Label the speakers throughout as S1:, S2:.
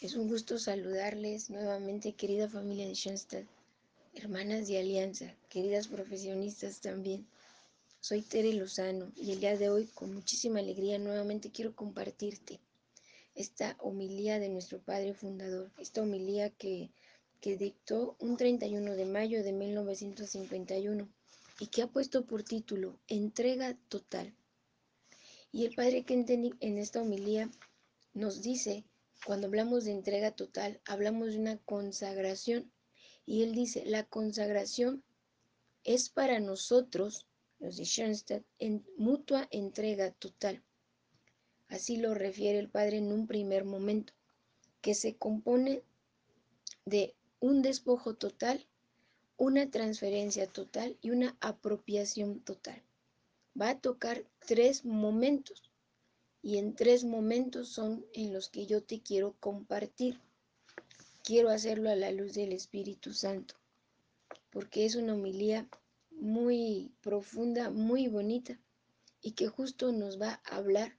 S1: Es un gusto saludarles nuevamente, querida familia de Schoenstatt, hermanas de Alianza, queridas profesionistas también. Soy Tere Lozano y el día de hoy, con muchísima alegría, nuevamente quiero compartirte esta homilía de nuestro Padre Fundador, esta homilía que, que dictó un 31 de mayo de 1951 y que ha puesto por título Entrega Total. Y el Padre Kentenich en esta homilía nos dice cuando hablamos de entrega total, hablamos de una consagración. Y él dice, la consagración es para nosotros, los de Schoenstatt, en mutua entrega total. Así lo refiere el Padre en un primer momento, que se compone de un despojo total, una transferencia total y una apropiación total. Va a tocar tres momentos y en tres momentos son en los que yo te quiero compartir. Quiero hacerlo a la luz del Espíritu Santo, porque es una homilía muy profunda, muy bonita, y que justo nos va a hablar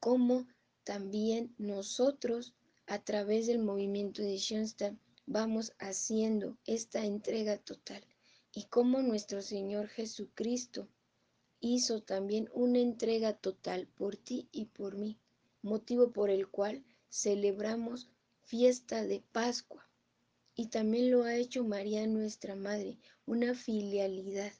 S1: cómo también nosotros, a través del movimiento de Schoenstatt, vamos haciendo esta entrega total, y cómo nuestro Señor Jesucristo hizo también una entrega total por ti y por mí, motivo por el cual celebramos fiesta de Pascua. Y también lo ha hecho María nuestra Madre, una filialidad.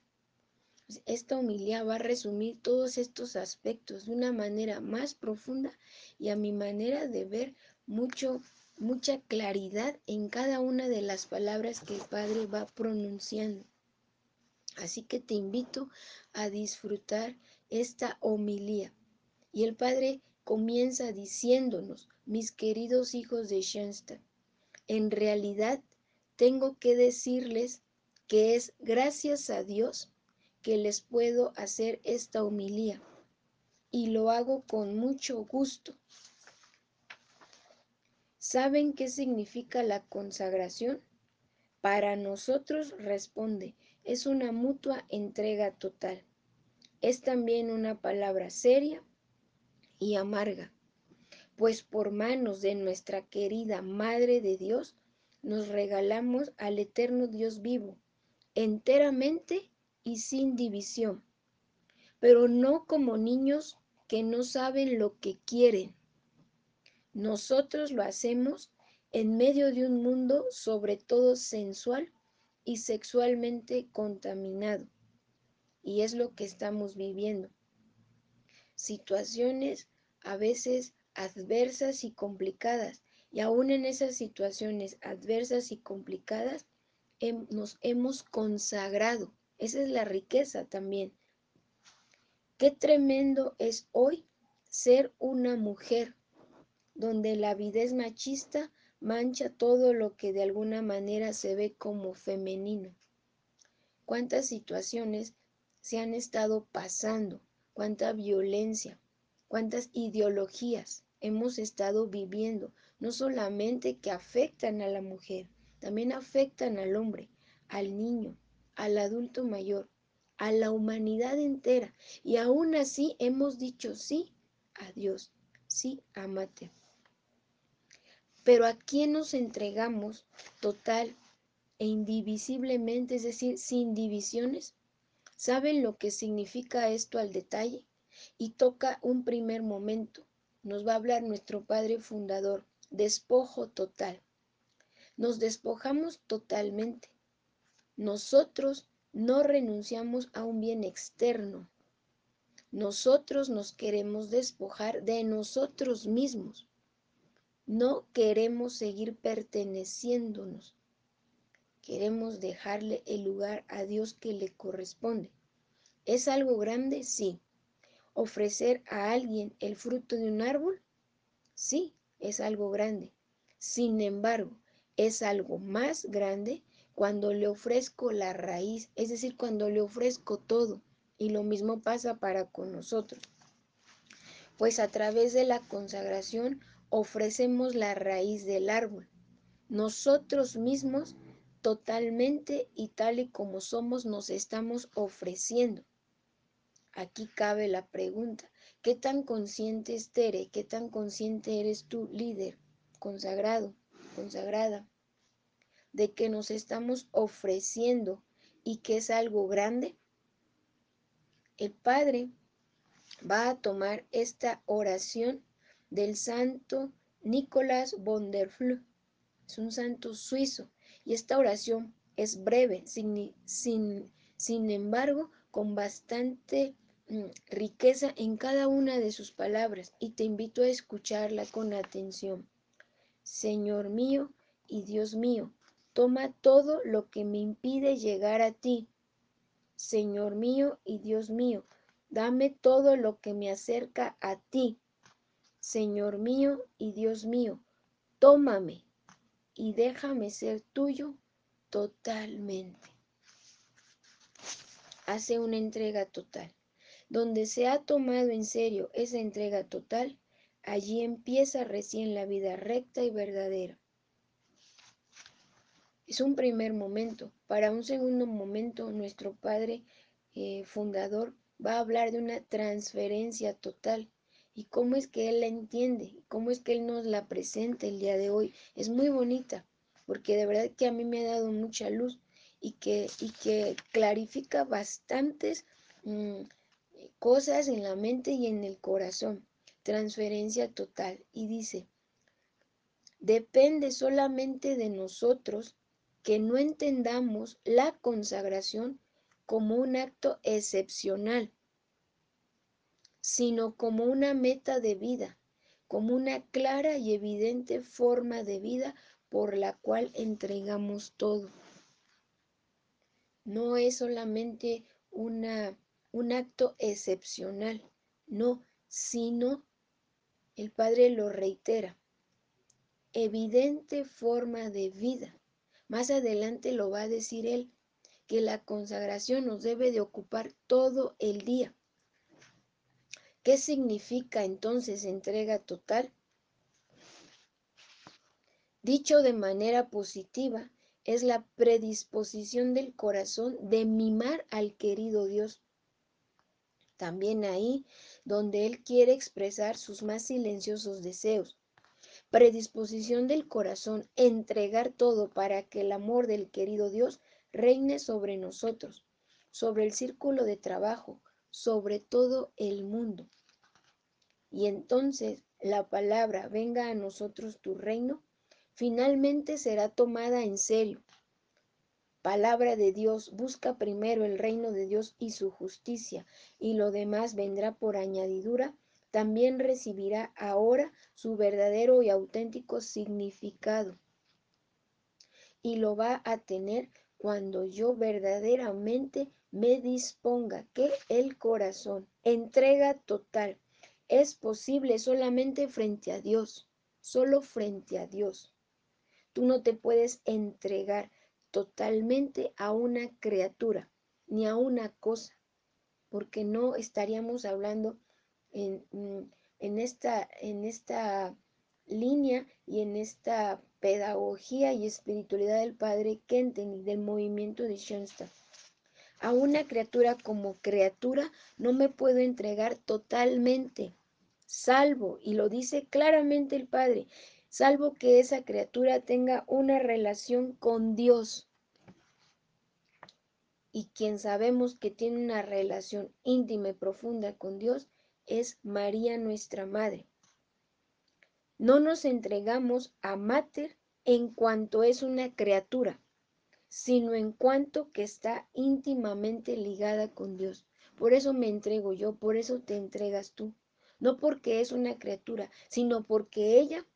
S1: Esta homilía va a resumir todos estos aspectos de una manera más profunda y a mi manera de ver mucho, mucha claridad en cada una de las palabras que el Padre va pronunciando. Así que te invito a disfrutar esta homilía. Y el Padre comienza diciéndonos, mis queridos hijos de Schoenstatt, en realidad tengo que decirles que es gracias a Dios que les puedo hacer esta homilía y lo hago con mucho gusto. ¿Saben qué significa la consagración? Para nosotros responde, es una mutua entrega total. Es también una palabra seria y amarga, pues por manos de nuestra querida Madre de Dios nos regalamos al eterno Dios vivo, enteramente y sin división, pero no como niños que no saben lo que quieren. Nosotros lo hacemos en medio de un mundo sobre todo sensual y sexualmente contaminado. Y es lo que estamos viviendo. Situaciones a veces adversas y complicadas. Y aún en esas situaciones adversas y complicadas nos hemos consagrado. Esa es la riqueza también. Qué tremendo es hoy ser una mujer donde la vida es machista mancha todo lo que de alguna manera se ve como femenino. ¿Cuántas situaciones se han estado pasando? ¿Cuánta violencia? ¿Cuántas ideologías hemos estado viviendo? No solamente que afectan a la mujer, también afectan al hombre, al niño, al adulto mayor, a la humanidad entera. Y aún así hemos dicho sí a Dios, sí, amate. Pero ¿a quién nos entregamos total e indivisiblemente, es decir, sin divisiones? ¿Saben lo que significa esto al detalle? Y toca un primer momento. Nos va a hablar nuestro Padre Fundador, despojo total. Nos despojamos totalmente. Nosotros no renunciamos a un bien externo. Nosotros nos queremos despojar de nosotros mismos. No queremos seguir perteneciéndonos. Queremos dejarle el lugar a Dios que le corresponde. ¿Es algo grande? Sí. ¿Ofrecer a alguien el fruto de un árbol? Sí, es algo grande. Sin embargo, es algo más grande cuando le ofrezco la raíz, es decir, cuando le ofrezco todo. Y lo mismo pasa para con nosotros. Pues a través de la consagración ofrecemos la raíz del árbol. Nosotros mismos, totalmente y tal y como somos, nos estamos ofreciendo. Aquí cabe la pregunta, ¿qué tan consciente es Tere? ¿Qué tan consciente eres tú, líder? consagrado, consagrada, de que nos estamos ofreciendo y que es algo grande, el Padre va a tomar esta oración del santo Nicolás von der Flue. Es un santo suizo y esta oración es breve, sin, sin, sin embargo, con bastante mm, riqueza en cada una de sus palabras y te invito a escucharla con atención. Señor mío y Dios mío, toma todo lo que me impide llegar a ti. Señor mío y Dios mío, dame todo lo que me acerca a ti. Señor mío y Dios mío, tómame y déjame ser tuyo totalmente. Hace una entrega total. Donde se ha tomado en serio esa entrega total, allí empieza recién la vida recta y verdadera. Es un primer momento. Para un segundo momento, nuestro Padre eh, fundador va a hablar de una transferencia total. ¿Y cómo es que Él la entiende? ¿Cómo es que Él nos la presenta el día de hoy? Es muy bonita, porque de verdad que a mí me ha dado mucha luz y que, y que clarifica bastantes mmm, cosas en la mente y en el corazón. Transferencia total. Y dice, depende solamente de nosotros que no entendamos la consagración como un acto excepcional, sino como una meta de vida, como una clara y evidente forma de vida por la cual entregamos todo. No es solamente una, un acto excepcional, no, sino, el Padre lo reitera, evidente forma de vida. Más adelante lo va a decir él, que la consagración nos debe de ocupar todo el día. ¿Qué significa entonces entrega total? Dicho de manera positiva, es la predisposición del corazón de mimar al querido Dios. También ahí donde Él quiere expresar sus más silenciosos deseos. Predisposición del corazón, entregar todo para que el amor del querido Dios reine sobre nosotros, sobre el círculo de trabajo, sobre todo el mundo. Y entonces la palabra, venga a nosotros tu reino, finalmente será tomada en serio. Palabra de Dios, busca primero el reino de Dios y su justicia, y lo demás vendrá por añadidura, también recibirá ahora su verdadero y auténtico significado. Y lo va a tener cuando yo verdaderamente me disponga que el corazón, entrega total, es posible solamente frente a Dios, solo frente a Dios. Tú no te puedes entregar totalmente a una criatura ni a una cosa, porque no estaríamos hablando en, mm, en, esta, en esta línea y en esta pedagogía y espiritualidad del Padre Kenten y del movimiento de Schoenstatt. A una criatura como criatura no me puedo entregar totalmente, salvo, y lo dice claramente el Padre, salvo que esa criatura tenga una relación con Dios. Y quien sabemos que tiene una relación íntima y profunda con Dios es María nuestra Madre. No nos entregamos a Mater en cuanto es una criatura, sino en cuanto que está íntimamente ligada con Dios. Por eso me entrego yo, por eso te entregas tú. No porque es una criatura, sino porque ella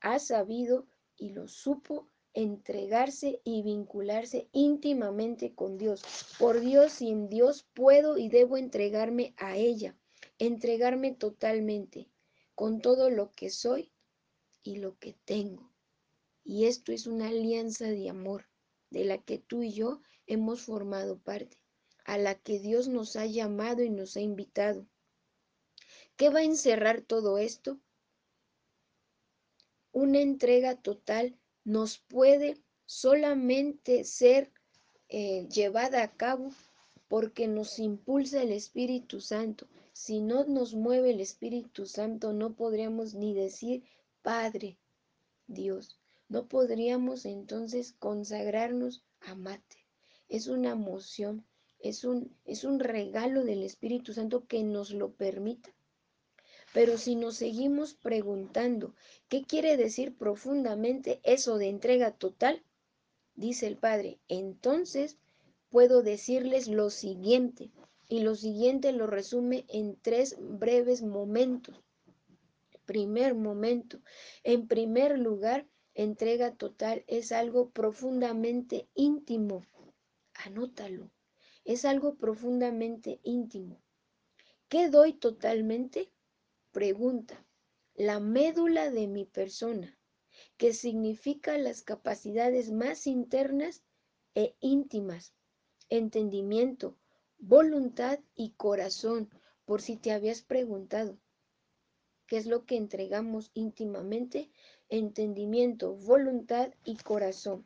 S1: ha sabido y lo supo entregarse y vincularse íntimamente con Dios. Por Dios y en Dios puedo y debo entregarme a ella, entregarme totalmente, con todo lo que soy y lo que tengo. Y esto es una alianza de amor de la que tú y yo hemos formado parte, a la que Dios nos ha llamado y nos ha invitado. ¿Qué va a encerrar todo esto? Una entrega total nos puede solamente ser eh, llevada a cabo porque nos impulsa el Espíritu Santo. Si no nos mueve el Espíritu Santo, no podríamos ni decir Padre. Dios. No podríamos entonces consagrarnos a Mate. Es una moción, es un, es un regalo del Espíritu Santo que nos lo permita. Pero si nos seguimos preguntando qué quiere decir profundamente eso de entrega total, dice el Padre, entonces puedo decirles lo siguiente, y lo siguiente lo resume en tres breves momentos. Primer momento, en primer lugar, entrega total es algo profundamente íntimo. Anótalo, es algo profundamente íntimo. ¿Qué doy totalmente? Pregunta, la médula de mi persona, que significa las capacidades más internas e íntimas, entendimiento, voluntad y corazón, por si te habías preguntado. ¿Qué es lo que entregamos íntimamente? Entendimiento, voluntad y corazón.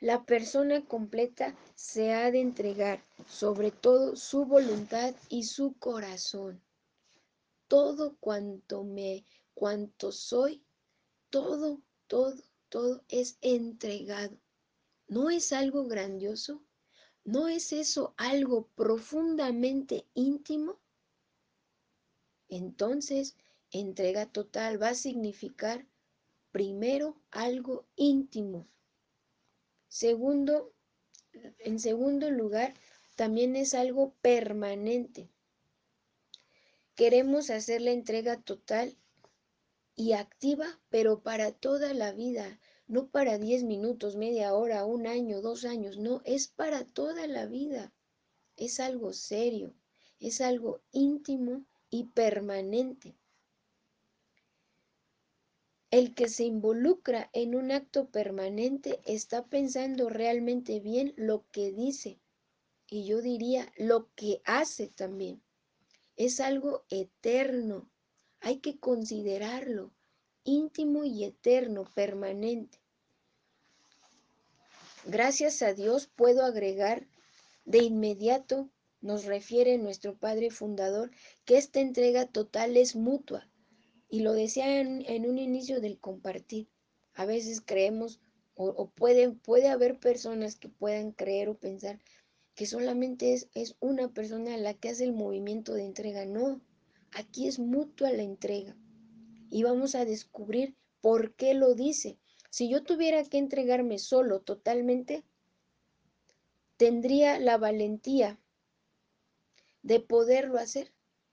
S1: La persona completa se ha de entregar sobre todo su voluntad y su corazón todo cuanto me, cuanto soy, todo, todo, todo es entregado. ¿No es algo grandioso? ¿No es eso algo profundamente íntimo? Entonces, entrega total va a significar primero algo íntimo. Segundo, en segundo lugar, también es algo permanente. Queremos hacer la entrega total y activa, pero para toda la vida, no para 10 minutos, media hora, un año, dos años, no, es para toda la vida. Es algo serio, es algo íntimo y permanente. El que se involucra en un acto permanente está pensando realmente bien lo que dice y yo diría lo que hace también es algo eterno. Hay que considerarlo íntimo y eterno, permanente. Gracias a Dios puedo agregar de inmediato, nos refiere nuestro Padre Fundador, que esta entrega total es mutua. Y lo decía en, un inicio del compartir. A veces creemos o, puede haber personas que puedan creer o pensar que solamente es, es una persona la que hace el movimiento de entrega. No, aquí es mutua la entrega. Y vamos a descubrir por qué lo dice. Si yo tuviera que entregarme solo totalmente, tendría la valentía de poderlo hacer.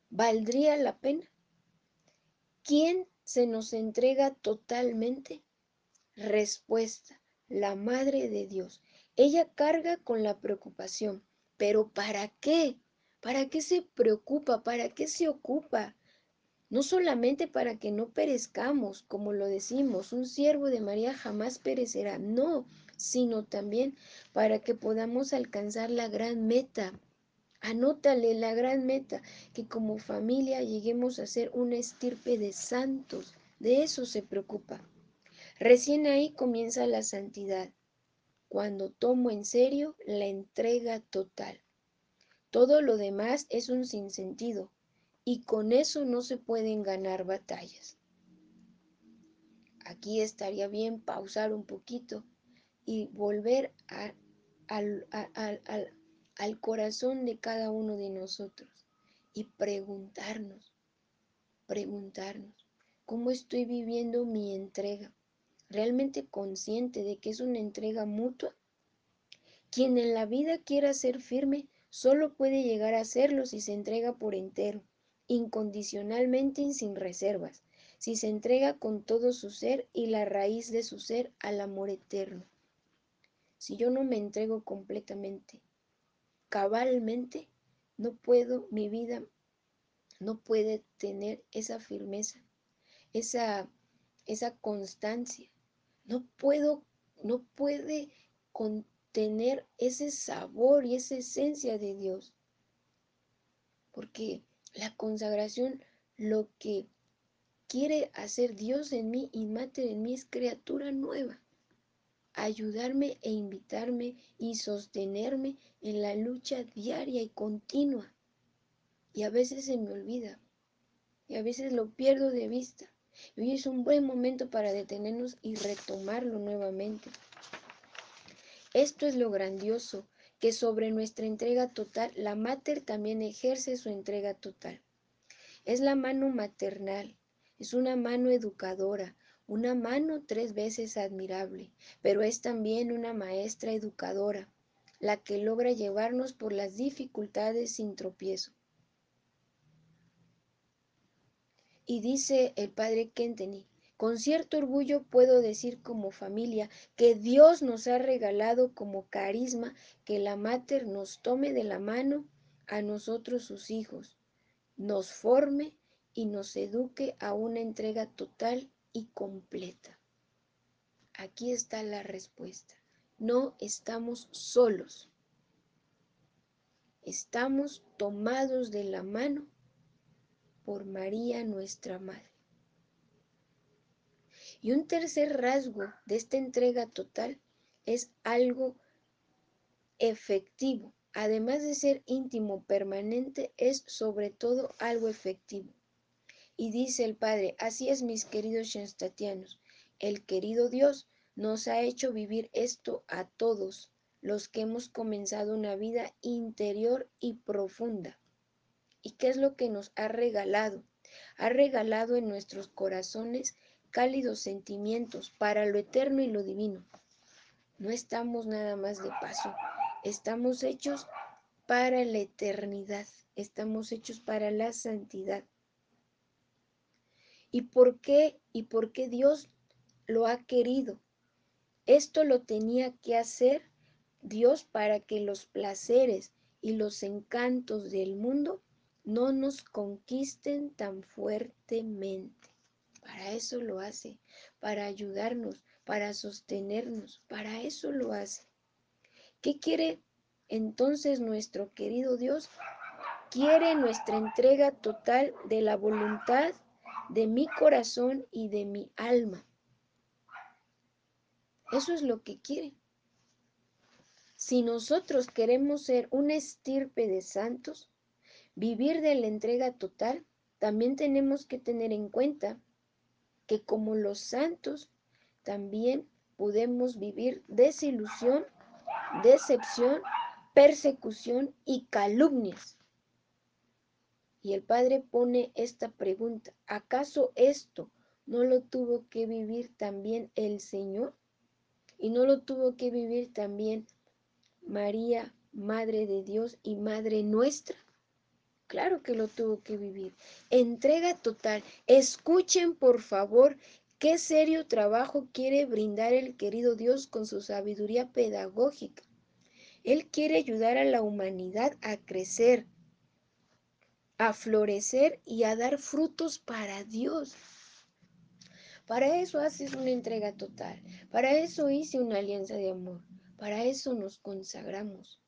S1: ¿Valdría la pena? ¿Quién se nos entrega totalmente? Respuesta, la Madre de Dios. Ella carga con la preocupación, pero ¿para qué? ¿Para qué se preocupa? ¿Para qué se ocupa? No solamente para que no perezcamos, como lo decimos, un siervo de María jamás perecerá, no, sino también para que podamos alcanzar la gran meta. Anótale la gran meta, que como familia lleguemos a ser una estirpe de santos. De eso se preocupa. Recién ahí comienza la santidad cuando tomo en serio la entrega total. Todo lo demás es un sinsentido y con eso no se pueden ganar batallas. Aquí estaría bien pausar un poquito y volver al, al corazón de cada uno de nosotros y preguntarnos, preguntarnos, ¿cómo estoy viviendo mi entrega? realmente consciente de que es una entrega mutua? Quien en la vida quiera ser firme solo puede llegar a serlo si se entrega por entero, incondicionalmente y sin reservas, si se entrega con todo su ser y la raíz de su ser al amor eterno. Si yo no me entrego completamente, cabalmente, no puedo, mi vida no puede tener esa firmeza, esa, esa constancia, no puedo, no puede contener ese sabor y esa esencia de Dios. Porque la consagración, lo que quiere hacer Dios en mí y mate en mí es criatura nueva. Ayudarme e invitarme y sostenerme en la lucha diaria y continua. Y a veces se me olvida. Y a veces lo pierdo de vista. Y hoy es un buen momento para detenernos y retomarlo nuevamente. Esto es lo grandioso, que sobre nuestra entrega total, la mater también ejerce su entrega total. Es la mano maternal, es una mano educadora, una mano tres veces admirable, pero es también una maestra educadora, la que logra llevarnos por las dificultades sin tropiezo. Y dice el padre Kenteni, con cierto orgullo puedo decir como familia que Dios nos ha regalado como carisma que la mater nos tome de la mano a nosotros sus hijos, nos forme y nos eduque a una entrega total y completa. Aquí está la respuesta. No estamos solos. Estamos tomados de la mano por María nuestra Madre. Y un tercer rasgo de esta entrega total es algo efectivo. Además de ser íntimo, permanente, es sobre todo algo efectivo. Y dice el Padre, así es mis queridos shenstatianos, el querido Dios nos ha hecho vivir esto a todos los que hemos comenzado una vida interior y profunda. ¿Y qué es lo que nos ha regalado? Ha regalado en nuestros corazones cálidos sentimientos para lo eterno y lo divino. No estamos nada más de paso, estamos hechos para la eternidad, estamos hechos para la santidad. ¿Y por qué? ¿Y por qué Dios lo ha querido? Esto lo tenía que hacer Dios para que los placeres y los encantos del mundo no nos conquisten tan fuertemente. Para eso lo hace, para ayudarnos, para sostenernos, para eso lo hace. ¿Qué quiere entonces nuestro querido Dios? Quiere nuestra entrega total de la voluntad de mi corazón y de mi alma. Eso es lo que quiere. Si nosotros queremos ser una estirpe de santos, vivir de la entrega total, también tenemos que tener en cuenta que como los santos, también podemos vivir desilusión, decepción, persecución y calumnias. Y el Padre pone esta pregunta, ¿acaso esto no lo tuvo que vivir también el Señor? ¿Y no lo tuvo que vivir también María, Madre de Dios y Madre nuestra? Claro que lo tuvo que vivir. Entrega total. Escuchen, por favor, qué serio trabajo quiere brindar el querido Dios con su sabiduría pedagógica. Él quiere ayudar a la humanidad a crecer, a florecer y a dar frutos para Dios. Para eso haces una entrega total. Para eso hice una alianza de amor. Para eso nos consagramos.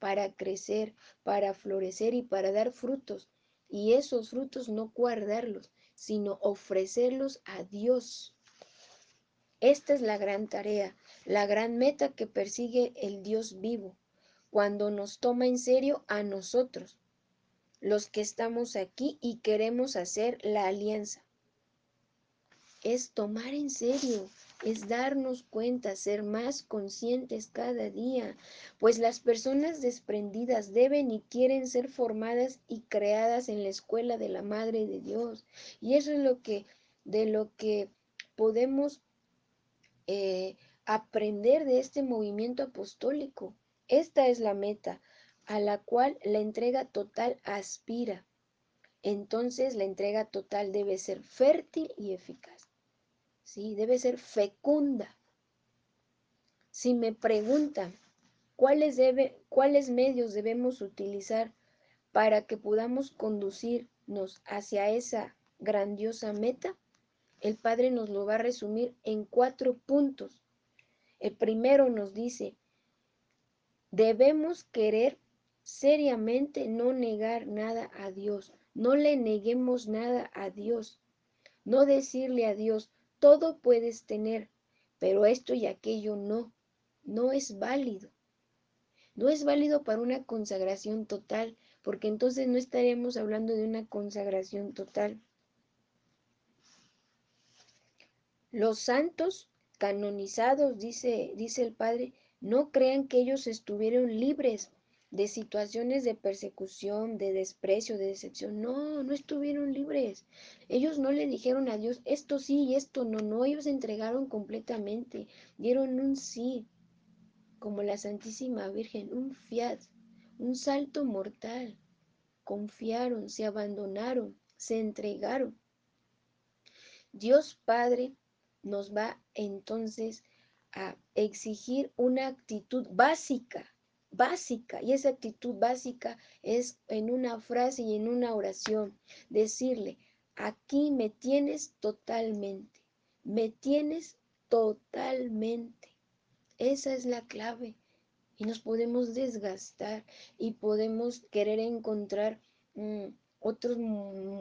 S1: Para crecer, para florecer y para dar frutos. Y esos frutos no guardarlos, sino ofrecerlos a Dios. Esta es la gran tarea, la gran meta que persigue el Dios vivo, cuando nos toma en serio a nosotros, los que estamos aquí y queremos hacer la alianza. Es tomar en serio, es darnos cuenta, ser más conscientes cada día, pues las personas desprendidas deben y quieren ser formadas y creadas en la escuela de la Madre de Dios. Y eso es lo que, de lo que podemos eh, aprender de este movimiento apostólico. Esta es la meta, a la cual la entrega total aspira. Entonces la entrega total debe ser fértil y eficaz. ¿sí? Debe ser fecunda. Si me preguntan cuáles, debe, cuáles medios debemos utilizar para que podamos conducirnos hacia esa grandiosa meta, el Padre nos lo va a resumir en cuatro puntos. El primero nos dice, debemos querer seriamente no negar nada a Dios. No le neguemos nada a Dios. No decirle a Dios, todo puedes tener, pero esto y aquello no. No es válido. No es válido para una consagración total, porque entonces no estaremos hablando de una consagración total. Los santos canonizados, dice, dice el Padre, no crean que ellos estuvieron libres de situaciones de persecución, de desprecio, de decepción. No, no estuvieron libres. Ellos no le dijeron a Dios esto sí y esto no, no, ellos entregaron completamente, dieron un sí, como la Santísima Virgen, un fiat, un salto mortal. Confiaron, se abandonaron, se entregaron. Dios Padre nos va entonces a exigir una actitud básica, básica, y esa actitud básica es en una frase y en una oración, decirle, aquí me tienes totalmente, me tienes totalmente. Esa es la clave. Y nos podemos desgastar y podemos querer encontrar mm, otros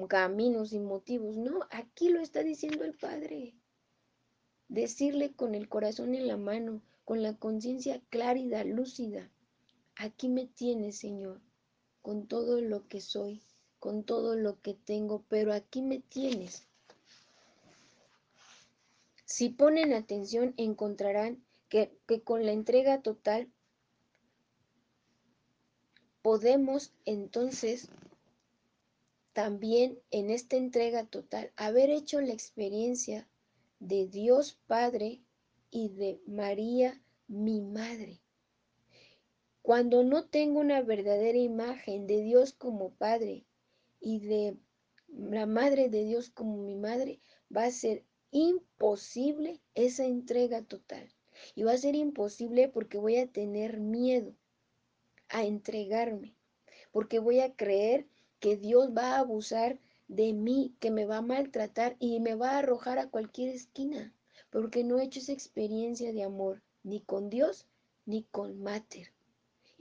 S1: caminos y motivos. No, aquí lo está diciendo el Padre decirle con el corazón en la mano, con la conciencia clárida, lúcida, aquí me tienes, Señor, con todo lo que soy, con todo lo que tengo, pero aquí me tienes. Si ponen atención, encontrarán que, que con la entrega total podemos entonces también en esta entrega total haber hecho la experiencia de Dios Padre y de María, mi Madre. Cuando no tengo una verdadera imagen de Dios como Padre y de la Madre de Dios como mi Madre, va a ser imposible esa entrega total. Y va a ser imposible porque voy a tener miedo a entregarme, porque voy a creer que Dios va a abusar de mí, que me va a maltratar y me va a arrojar a cualquier esquina, porque no he hecho esa experiencia de amor, ni con Dios, ni con Mater.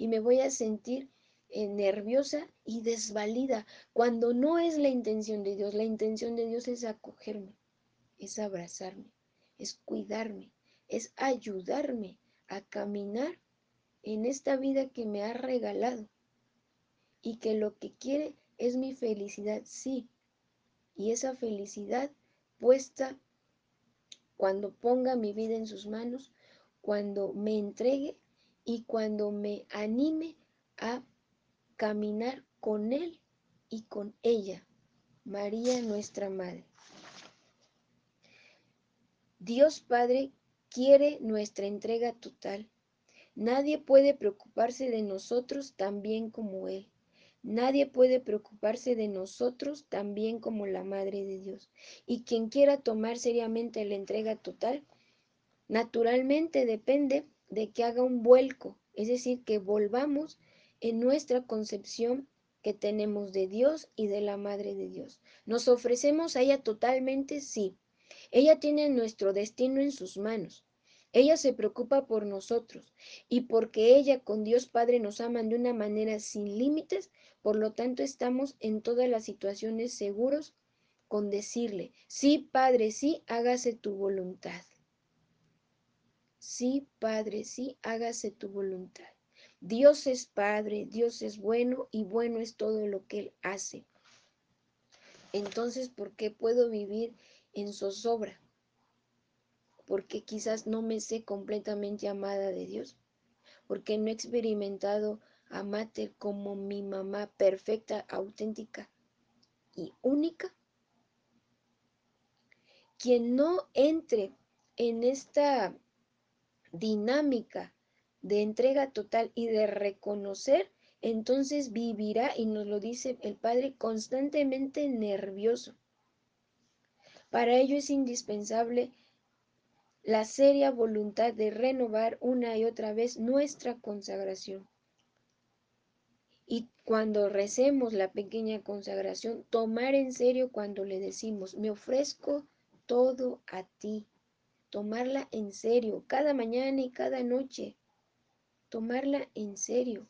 S1: Y me voy a sentir eh, nerviosa y desvalida, cuando no es la intención de Dios. La intención de Dios es acogerme, es abrazarme, es cuidarme, es ayudarme a caminar en esta vida que me ha regalado y que lo que quiere es mi felicidad, sí, y esa felicidad puesta cuando ponga mi vida en sus manos, cuando me entregue y cuando me anime a caminar con Él y con ella, María nuestra Madre. Dios Padre quiere nuestra entrega total. Nadie puede preocuparse de nosotros tan bien como Él. Nadie puede preocuparse de nosotros tan bien como la Madre de Dios. Y quien quiera tomar seriamente la entrega total, naturalmente depende de que haga un vuelco, es decir, que volvamos en nuestra concepción que tenemos de Dios y de la Madre de Dios. Nos ofrecemos a ella totalmente, sí. Ella tiene nuestro destino en sus manos. Ella se preocupa por nosotros y porque ella con Dios Padre nos ama de una manera sin límites, por lo tanto estamos en todas las situaciones seguros con decirle, sí Padre, sí, hágase tu voluntad. Sí Padre, sí, hágase tu voluntad. Dios es Padre, Dios es bueno y bueno es todo lo que Él hace. Entonces, ¿por qué puedo vivir en zozobra? porque quizás no me sé completamente amada de Dios, porque no he experimentado a Mater como mi mamá perfecta, auténtica y única. Quien no entre en esta dinámica de entrega total y de reconocer, entonces vivirá, y nos lo dice el Padre, constantemente nervioso. Para ello es indispensable la seria voluntad de renovar una y otra vez nuestra consagración. Y cuando recemos la pequeña consagración, tomar en serio cuando le decimos, me ofrezco todo a ti. Tomarla en serio, cada mañana y cada noche. Tomarla en serio.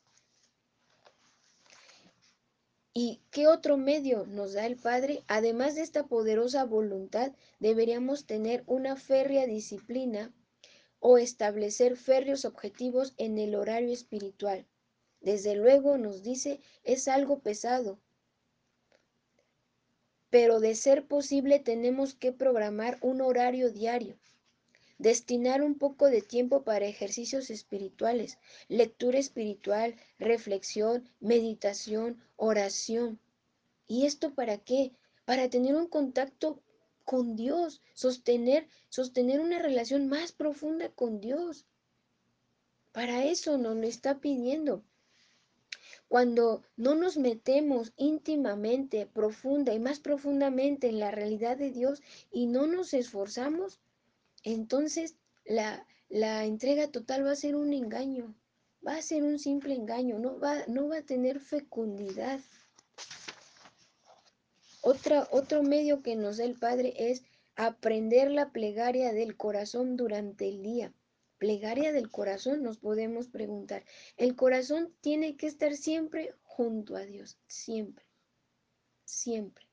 S1: ¿Y qué otro medio nos da el Padre? Además de esta poderosa voluntad, deberíamos tener una férrea disciplina o establecer férreos objetivos en el horario espiritual. Desde luego nos dice, es algo pesado. pero de ser posible tenemos que programar un horario diario. Destinar un poco de tiempo para ejercicios espirituales, lectura espiritual, reflexión, meditación, oración. ¿Y esto para qué? Para tener un contacto con Dios, sostener, sostener una relación más profunda con Dios. Para eso nos lo está pidiendo. Cuando no nos metemos íntimamente, profunda y más profundamente en la realidad de Dios y no nos esforzamos, entonces la, la entrega total va a ser un engaño, va a ser un simple engaño, no va, no va a tener fecundidad. Otra, otro medio que nos da el Padre es aprender la plegaria del corazón durante el día plegaria del corazón, nos podemos preguntar. El corazón tiene que estar siempre junto a Dios, siempre, siempre.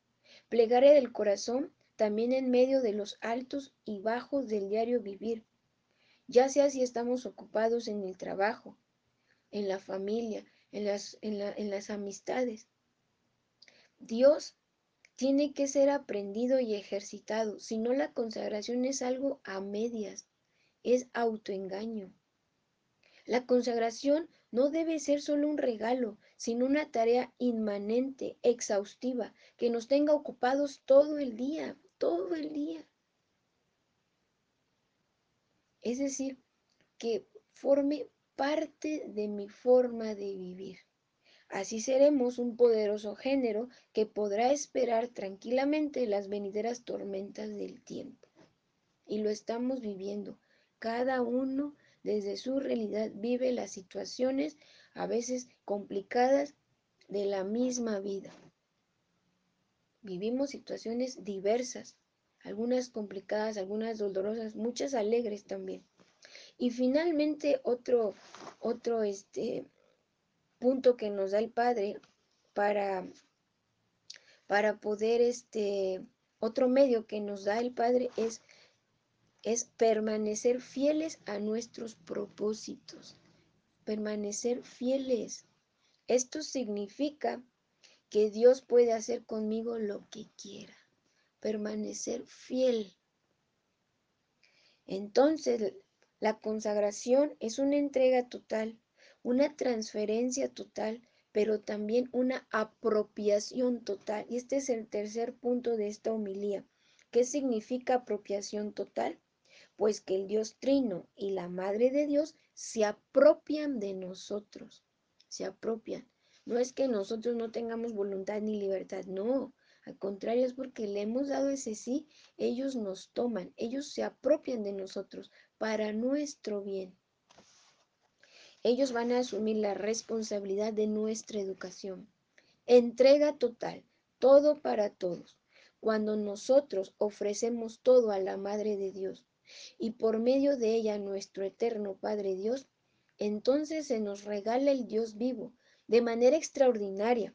S1: Plegaria del corazón también en medio de los altos y bajos del diario vivir, ya sea si estamos ocupados en el trabajo, en la familia, en las, en, en las amistades. Dios tiene que ser aprendido y ejercitado, si no la consagración es algo a medias, es autoengaño. La consagración no debe ser solo un regalo, sino una tarea inmanente, exhaustiva, que nos tenga ocupados todo el día, todo el día. Es decir, que forme parte de mi forma de vivir. Así seremos un poderoso género que podrá esperar tranquilamente las venideras tormentas del tiempo. Y lo estamos viviendo. Cada uno desde su realidad vive las situaciones a veces complicadas de la misma vida. Vivimos situaciones diversas, algunas complicadas, algunas dolorosas, muchas alegres también. Y finalmente otro, otro este, punto que nos da el Padre para, para poder, este, otro medio que nos da el Padre es es permanecer fieles a nuestros propósitos, permanecer fieles. Esto significa que Dios puede hacer conmigo lo que quiera, permanecer fiel. Entonces, la consagración es una entrega total, una transferencia total, pero también una apropiación total. Y este es el tercer punto de esta homilía. ¿Qué significa apropiación total? pues que el Dios Trino y la Madre de Dios se apropian de nosotros, se apropian. No es que nosotros no tengamos voluntad ni libertad, no, al contrario es porque le hemos dado ese sí, ellos nos toman, ellos se apropian de nosotros para nuestro bien. Ellos van a asumir la responsabilidad de nuestra educación. Entrega total, todo para todos. Cuando nosotros ofrecemos todo a la Madre de Dios, y por medio de ella nuestro eterno Padre Dios, entonces se nos regala el Dios vivo de manera extraordinaria,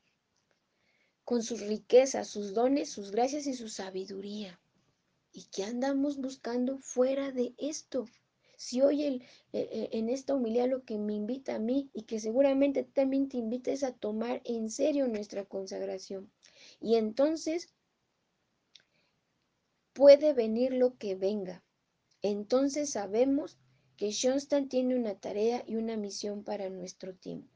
S1: con sus riquezas, sus dones, sus gracias y su sabiduría. ¿Y qué andamos buscando fuera de esto? Si hoy el, eh, eh, en esta humildad lo que me invita a mí y que seguramente también te invita es a tomar en serio nuestra consagración. Y entonces puede venir lo que venga, entonces sabemos que Johnston tiene una tarea y una misión para nuestro tiempo.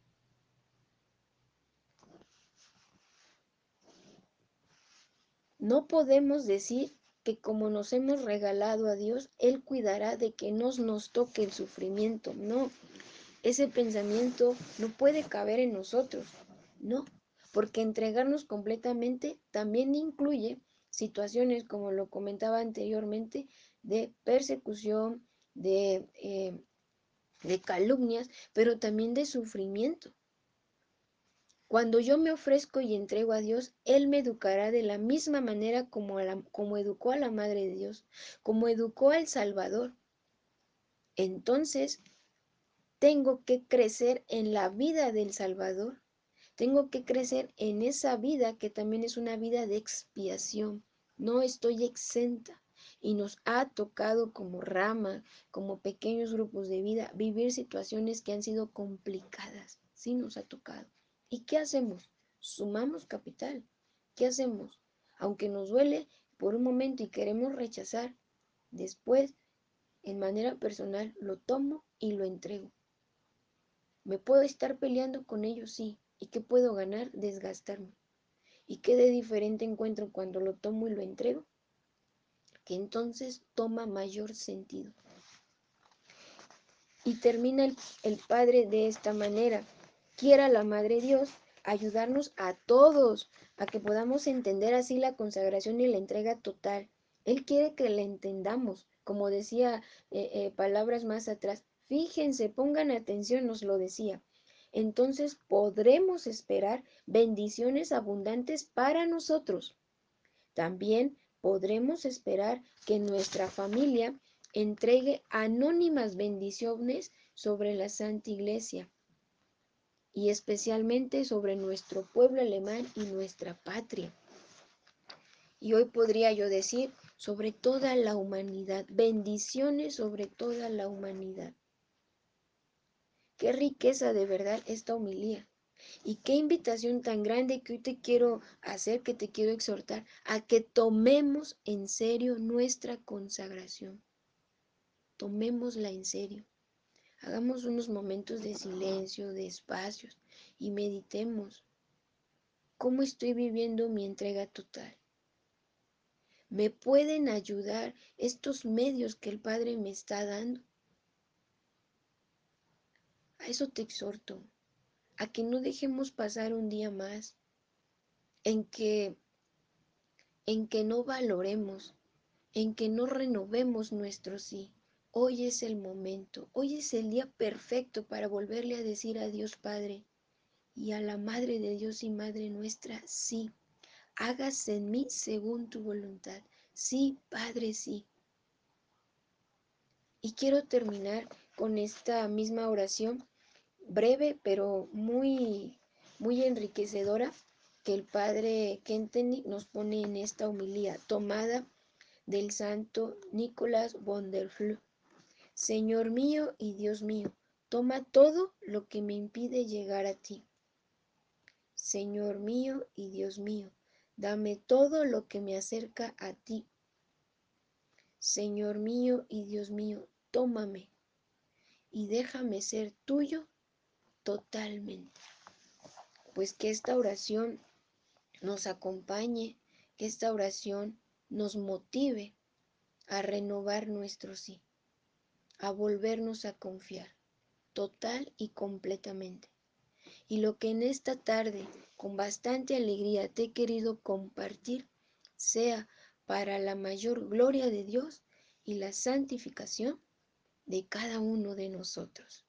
S1: No podemos decir que como nos hemos regalado a Dios, Él cuidará de que no nos toque el sufrimiento. No, ese pensamiento no puede caber en nosotros. No, porque entregarnos completamente también incluye situaciones, como lo comentaba anteriormente, de persecución, de, eh, de calumnias, pero también de sufrimiento. Cuando yo me ofrezco y entrego a Dios, Él me educará de la misma manera como, educó a la Madre de Dios, como educó al Salvador. Entonces, tengo que crecer en la vida del Salvador. Tengo que crecer en esa vida que también es una vida de expiación. No estoy exenta y nos ha tocado como rama, como pequeños grupos de vida, vivir situaciones que han sido complicadas. Sí nos ha tocado. ¿Y qué hacemos? Sumamos capital. ¿Qué hacemos? aunque nos duele por un momento y queremos rechazar, después, en manera personal, lo tomo y lo entrego. Me puedo estar peleando con ellos, sí. ¿Y qué puedo ganar? Desgastarme. ¿Y qué de diferente encuentro cuando lo tomo y lo entrego? Que entonces toma mayor sentido. Y termina el, el Padre de esta manera. Quiera la Madre Dios ayudarnos a todos a que podamos entender así la consagración y la entrega total. Él quiere que la entendamos, como decía eh, eh, palabras más atrás. Fíjense, pongan atención, nos lo decía. Entonces podremos esperar bendiciones abundantes para nosotros. También podremos esperar que nuestra familia entregue anónimas bendiciones sobre la Santa Iglesia y especialmente sobre nuestro pueblo alemán y nuestra patria. Y hoy podría yo decir sobre toda la humanidad, bendiciones sobre toda la humanidad. Qué riqueza de verdad esta homilía. Y qué invitación tan grande que hoy te quiero hacer, que te quiero exhortar a que tomemos en serio nuestra consagración. Tomémosla en serio. Hagamos unos momentos de silencio, de espacios y meditemos. ¿Cómo estoy viviendo mi entrega total? ¿Me pueden ayudar estos medios que el Padre me está dando? A eso te exhorto, a que no dejemos pasar un día más en que en que no valoremos, en que no renovemos nuestro sí, Hoy es el momento, hoy es el día perfecto para volverle a decir a Dios Padre y a la Madre de Dios y Madre nuestra, sí, hágase en mí según tu voluntad. Sí, Padre, sí. Y quiero terminar con esta misma oración, breve pero muy, muy enriquecedora, que el Padre Kenteni nos pone en esta humilía, tomada del santo Nicolás von der Señor mío y Dios mío, toma todo lo que me impide llegar a ti. Señor mío y Dios mío, dame todo lo que me acerca a ti. Señor mío y Dios mío, tómame y déjame ser tuyo totalmente. Pues que esta oración nos acompañe, que esta oración nos motive a renovar nuestro sí a volvernos a confiar, total y completamente. Y lo que en esta tarde, con bastante alegría, te he querido compartir, sea para la mayor gloria de Dios y la santificación de cada uno de nosotros.